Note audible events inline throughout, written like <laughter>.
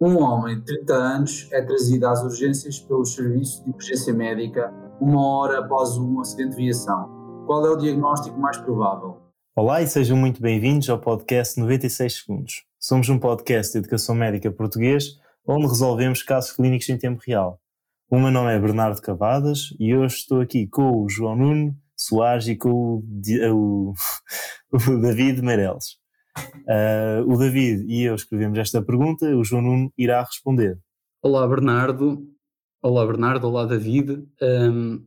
Um homem de 30 anos é trazido às urgências pelo Serviço de Emergência Médica uma hora após um acidente de viação. Qual é o diagnóstico mais provável? Olá e sejam muito bem-vindos ao podcast 96 Segundos. Somos um podcast de educação médica português onde resolvemos casos clínicos em tempo real. O meu nome é Bernardo Cavadas e hoje estou aqui com o João Nuno Soares e com o, o, <laughs> o David Meireles. Uh, o David e eu escrevemos esta pergunta, o João Nuno irá responder. Olá Bernardo, olá Bernardo, olá David. Um,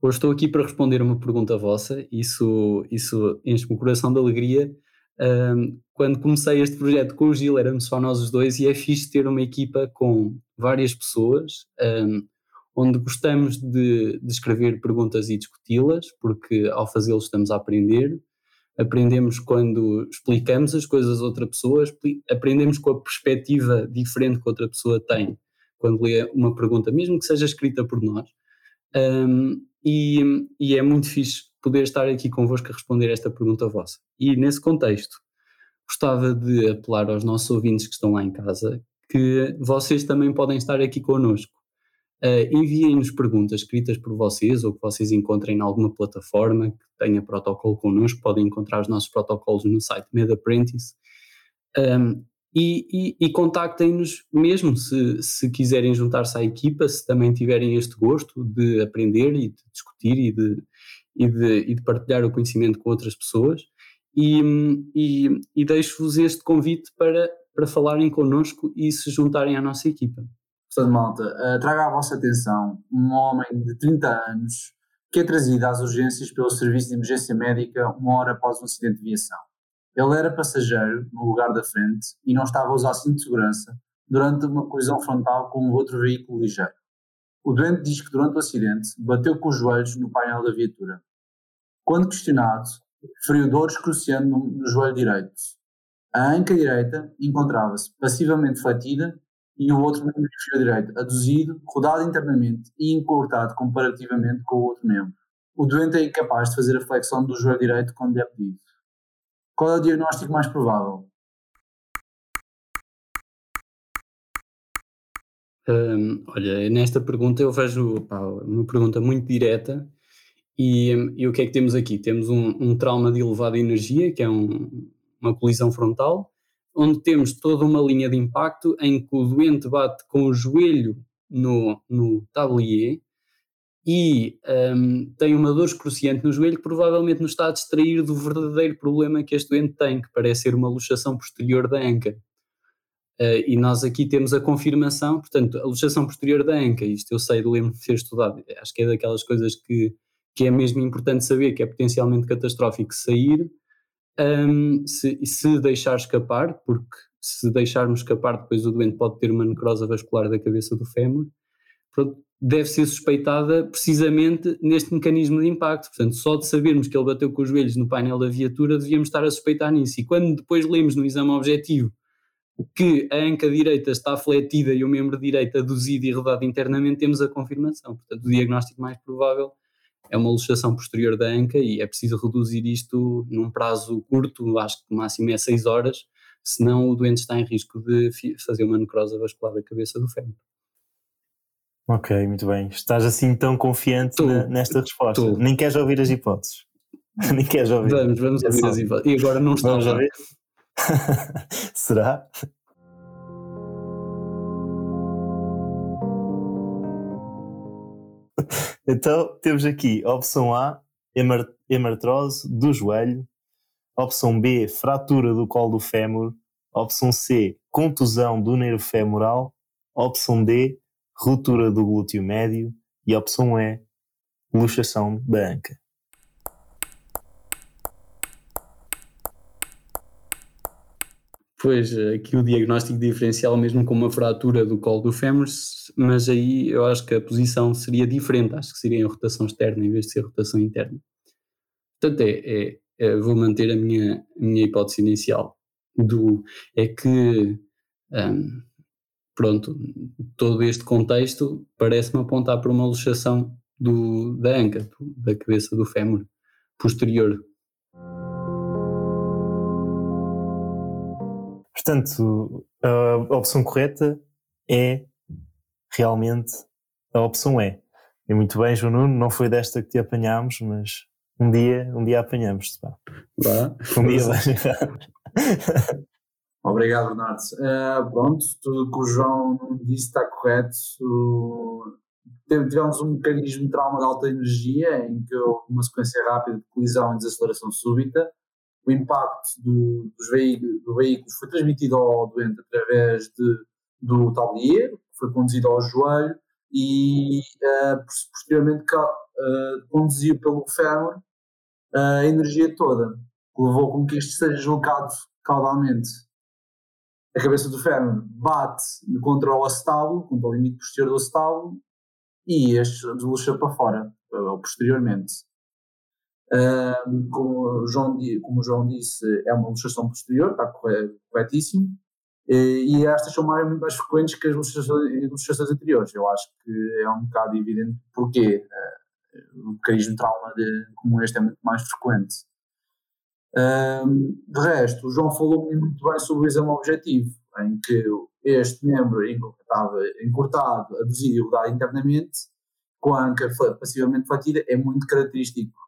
hoje estou aqui para responder uma pergunta vossa, isso, isso enche-me o coração de alegria. Um, quando comecei este projeto com o Gil, éramos só nós os dois e é fixe ter uma equipa com várias pessoas, um, onde gostamos de, de escrever perguntas e discuti-las, porque ao fazê-lo estamos a aprender aprendemos quando explicamos as coisas a outra pessoa, aprendemos com a perspectiva diferente que outra pessoa tem quando lê uma pergunta, mesmo que seja escrita por nós. Um, e, e, é muito fixe poder estar aqui convosco a responder esta pergunta vossa. E nesse contexto, gostava de apelar aos nossos ouvintes que estão lá em casa que vocês também podem estar aqui connosco. Uh, Enviem-nos perguntas escritas por vocês ou que vocês encontrem em alguma plataforma que tenha protocolo connosco. Podem encontrar os nossos protocolos no site MedApprentice. Um, e, e, e contactem-nos mesmo se, se quiserem juntar-se à equipa, se também tiverem este gosto de aprender e de discutir e de, e de, e de partilhar o conhecimento com outras pessoas. E, e, e deixo-vos este convite para, para falarem connosco e se juntarem à nossa equipa. Portanto, malta, uh, traga à vossa atenção um homem de 30 anos que é trazido às urgências pelo Serviço de Emergência Médica uma hora após um acidente de viação. Ele era passageiro no lugar da frente e não estava a usar cinto de segurança durante uma colisão frontal com um outro veículo ligeiro. O doente diz que durante o acidente bateu com os joelhos no painel da viatura. Quando questionado, referiu dores cruciando no, no joelho direito. A anca direita encontrava-se passivamente fletida e o outro membro inferior direito aduzido, rodado internamente e encurtado comparativamente com o outro membro. O doente é incapaz de fazer a flexão do joelho direito quando é pedido. Qual é o diagnóstico mais provável? Hum, olha, nesta pergunta eu vejo pá, uma pergunta muito direta e, e, o que é que temos aqui? Temos um, um trauma de elevada energia, que é um, uma colisão frontal, onde temos toda uma linha de impacto em que o doente bate com o joelho no, no tablier e um, tem uma dor excruciante no joelho que provavelmente nos está a distrair do verdadeiro problema que este doente tem, que parece ser uma luxação posterior da anca. Uh, e nós aqui temos a confirmação, portanto, a luxação posterior da anca, isto eu sei, lembro de ter estudado, acho que é daquelas coisas que, que é mesmo importante saber, que é potencialmente catastrófico sair, um, se, se deixar escapar, porque se deixarmos escapar, depois o doente pode ter uma necrose vascular da cabeça do fémur, deve ser suspeitada precisamente neste mecanismo de impacto. Portanto, só de sabermos que ele bateu com os joelhos no painel da viatura, devíamos estar a suspeitar nisso. E quando depois lemos no exame objetivo que a anca direita está fletida e o membro direito aduzido e rodado internamente, temos a confirmação. Portanto, o diagnóstico mais provável é uma luxação posterior da anca e é preciso reduzir isto num prazo curto, acho que o máximo é 6 horas, senão o doente está em risco de fazer uma necrose vascular da cabeça do fémur. Ok, muito bem. Estás assim tão confiante tô, na, nesta resposta. Tô. Nem queres ouvir as hipóteses. <laughs> Nem queres ouvir. Vamos, vamos ouvir as hipóteses. E agora não está. Vamos ouvir? <laughs> <laughs> Será? <laughs> Então temos aqui opção A, hemartrose do joelho, opção B, fratura do colo do fémur, opção C, contusão do nervo femoral, opção D, ruptura do glúteo médio e opção E, luxação da anca. Pois, aqui o diagnóstico diferencial mesmo com uma fratura do colo do fémur, mas aí eu acho que a posição seria diferente, acho que seria em rotação externa em vez de ser rotação interna. Portanto, é, é, é vou manter a minha, a minha hipótese inicial, do, é que, um, pronto, todo este contexto parece-me apontar para uma luxação do, da anca, da cabeça do fémur posterior Portanto, a opção correta é realmente a opção E. E muito bem, João Nuno, não foi desta que te apanhámos, mas um dia, um dia apanhamos-te. Um dia <laughs> vais Obrigado, Bernardo. Uh, pronto, tudo que o João disse está correto. Uh, tivemos um mecanismo de trauma de alta energia, em que houve uma sequência rápida de colisão e desaceleração súbita. O impacto do, dos veículos, do veículo foi transmitido ao doente através de, do tablier, foi conduzido ao joelho e uh, posteriormente uh, conduziu pelo fémur a energia toda, que levou com que isto seja deslocado caudalmente a cabeça do fémur bate contra o acetábulo, contra o limite posterior do acetábulo, e este desluxa para fora, posteriormente. Como, o João, como o João disse, é uma luxação posterior, está corretíssimo, e, estas são mais, muito mais frequentes que as luxações, anteriores. Eu acho que é um bocado evidente porque uh, o mecanismo de trauma de, como este é muito mais frequente. Um, de resto, o João falou muito bem sobre o exame objetivo, em que este membro estava encurtado, aduzido e rodado internamente, com a anca passivamente flatida, é muito característico.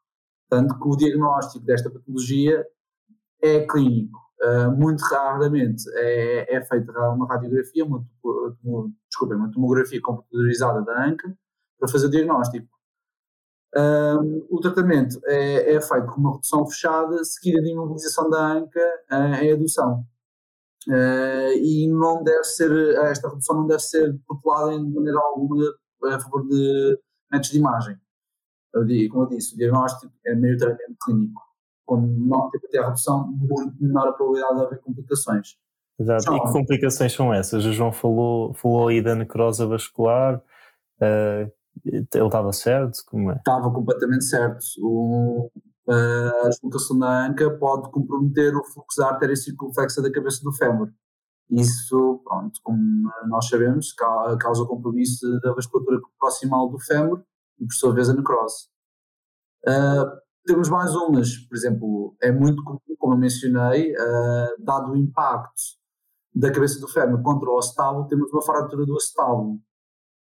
Tanto que o diagnóstico desta patologia é clínico. Uh, muito raramente é, é feita uma radiografia, uma, desculpa, uma tomografia computadorizada da anca para fazer o diagnóstico. Um, o tratamento é, é, feito com uma redução fechada, seguida de imobilização da anca uh, em adução. Uh, e não deve ser, esta redução não deve ser populada de maneira alguma a favor de métodos de imagem. Eu digo, como eu disse, o diagnóstico é meio tratamento clínico. Quando não tem que ter a redução, muito menor a probabilidade de haver complicações. Exato. e que complicações são essas? O João falou, falou aí da necrose vascular. Uh, ele estava certo? Como é? Estava completamente certo. O, a explotação da anca pode comprometer o fluxo da artéria circunflexa da cabeça do fémur. Isso, pronto, como nós sabemos, causa compromisso da vasculatura proximal do fémur e, por sua vez, a necrose. Uh, temos mais umas, por exemplo, é muito comum, como eu mencionei, uh, dado o impacto da cabeça do fémur contra o acetábulo, temos uma fratura do acetábulo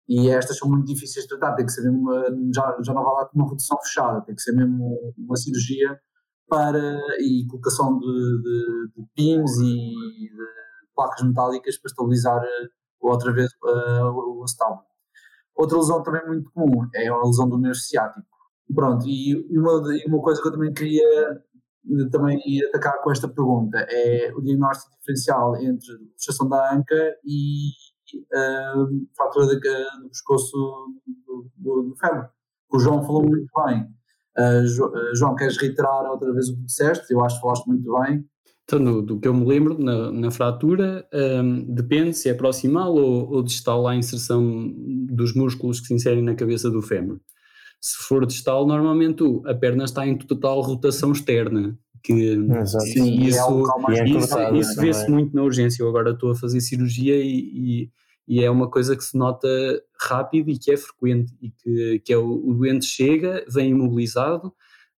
e estas são muito difíceis de tratar, tem que ser mesmo uma, já, já não vai lá com uma redução fechada, tem que ser mesmo uma cirurgia para, e colocação de, de, de pins e de placas metálicas para estabilizar outra vez uh, o acetábulo. Outra lesão também muito comum é a lesão do nervo ciático. Pronto, e uma, uma coisa que eu também queria eh, também atacar com esta pergunta é o diagnóstico diferencial entre luxação da anca e uh, fratura do pescoço do, do, do fémur. O João falou muito bem. Uh, João, queres reiterar outra vez o que disseste? Eu acho que falaste muito bem. Então, do, do que eu me lembro, na, na fratura, um, depende se é proximal ou, ou distal à inserção dos músculos que se inserem na cabeça do fémur. Se for distal, normalmente a perna está em total rotação externa, que Exato. Sim, isso, é isso, isso vê-se muito na urgência. Eu agora estou a fazer cirurgia e, e, e, é uma coisa que se nota rápido e que é frequente e que, que é o, o doente chega, vem imobilizado,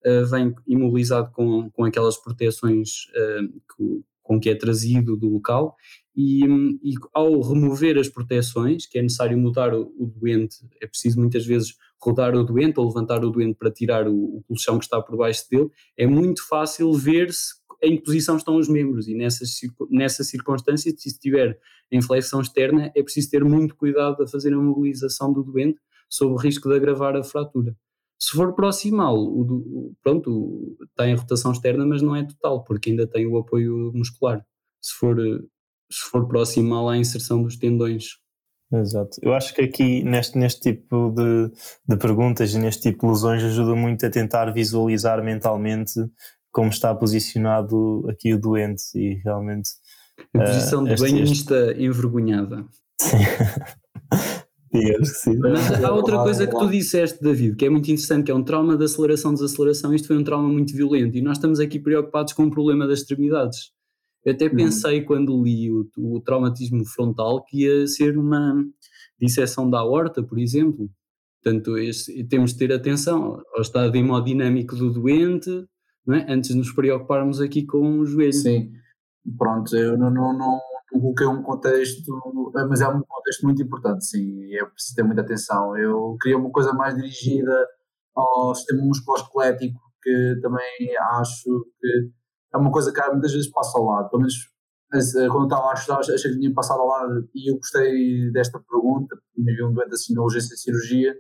uh, vem imobilizado com, com aquelas proteções uh, que, com que é trazido do local e, e, ao remover as proteções, que é necessário mudar o, o, doente, é preciso muitas vezes rodar o doente ou levantar o doente para tirar o, o colchão que está por baixo dele, é muito fácil ver-se em que posição estão os membros e nessa, nessa circunstância, se estiver em flexão externa, é preciso ter muito cuidado a fazer a mobilização do doente sob o risco de agravar a fratura. Se for proximal, pronto, está em rotação externa, mas não é total, porque ainda tem o apoio muscular. Se for, se for proximal à inserção dos tendões. Exato. Eu acho que aqui, neste, neste tipo de, de perguntas e neste tipo de lesões, ajuda muito a tentar visualizar mentalmente como está posicionado aqui o doente e realmente. A posição uh, de banhista envergonhada. Sim. <laughs> <laughs> Que sim. Mas há outra coisa que tu disseste, David, que é muito interessante, que é um trauma de aceleração, desaceleração. Isto foi um trauma muito violento e nós estamos aqui preocupados com o problema das extremidades. Eu até uhum. pensei hum. quando li o, o, traumatismo frontal que ia ser uma disseção da aorta, por exemplo. Portanto, este, temos de ter atenção ao estado hemodinâmico do doente, é? antes de nos preocuparmos aqui com o joelho. Sim, pronto, eu não, não, não, coloquei um contexto, mas é um contexto muito importante, sim, é preciso ter muita atenção. Eu queria uma coisa mais dirigida ao sistema musculoesquelético, que também acho que é uma coisa que muitas vezes passa ao lado, pelo menos eh, quando estava a estudar achei que tinha passado ao lado e eu gostei desta pergunta, porque me vi um doente assim na urgência de cirurgia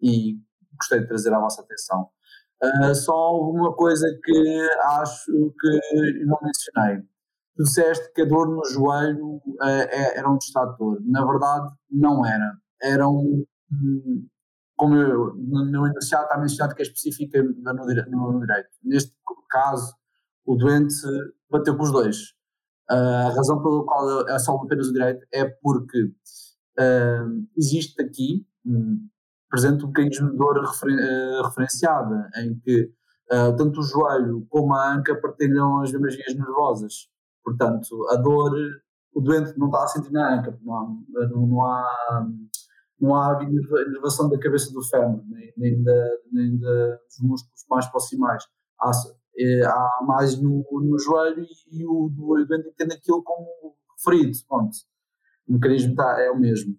e gostei de trazer à vossa atenção. Uh, só uma coisa que acho que não mencionei. Tu disseste que a dor no joelho uh, era um distrator. Na verdade, não era. Era um. Como eu, no enunciado está mencionado que é específica no, no, direito. Neste caso, o doente bateu com os dois. Uh, a razão pela qual é só apenas o direito é porque uh, existe aqui, um, presente um mecanismo de dor referen uh, referenciada, em que tanto o joelho como a anca partilham as mesmas vias nervosas. Portanto, a dor, o doente não está a sentir na anca, não há, não, não há, não há inervação da cabeça do fémur, nem, nem, da, nem dos músculos mais proximais. Há, é, há mais no, no joelho e, o, o doente entende aquilo como ferido. Pronto. O mecanismo tá, é o mesmo.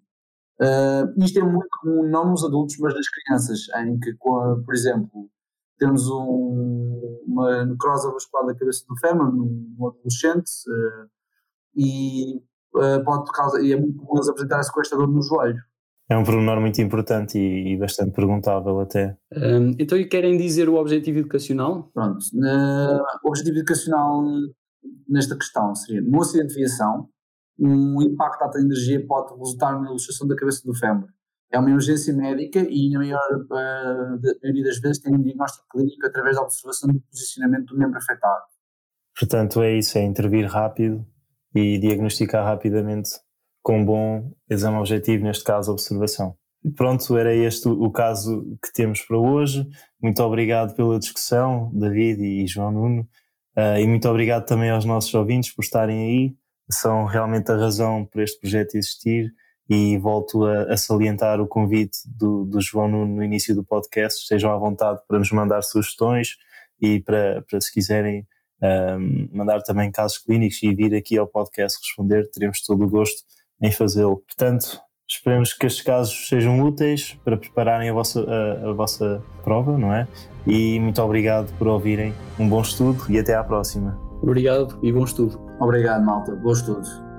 Uh, isto é muito comum, não nos adultos, mas nas crianças, em que, por exemplo, temos um, uma necrose vascular da cabeça do fémur num, adolescente uh, e, uh, pode causar, e é muito comum eles apresentarem-se com esta dor no joelho. É um pormenor muito importante e, e bastante perguntável até. Um, então, e querem dizer o objetivo educacional? Pronto, o objetivo educacional nesta questão seria, no acidente de viação, um impacto alta energia pode resultar na ilustração da cabeça do fémur. É uma emergência médica e, na maior, uh, maioria das vezes, tem um diagnóstico clínico através da observação do posicionamento do membro afetado. Portanto, é isso, é intervir rápido e diagnosticar rapidamente com um bom exame objetivo, neste caso, observação. Pronto, era este o caso que temos para hoje. Muito obrigado pela discussão, David e João Nuno, uh, e muito obrigado também aos nossos ouvintes por estarem aí. São realmente a razão por este projeto existir e volto a, a salientar o convite do, do, João Nuno no início do podcast. Estejam à vontade para nos mandar sugestões e para, para se quiserem um, mandar também casos clínicos e vir aqui ao podcast responder, teremos todo o gosto em fazê-lo. Portanto, esperemos que estes casos sejam úteis para prepararem a vossa, a, a vossa prova, não é? E muito obrigado por ouvirem. Um bom estudo e até à próxima. Obrigado e bom estudo. Obrigado, malta. Bom estudo.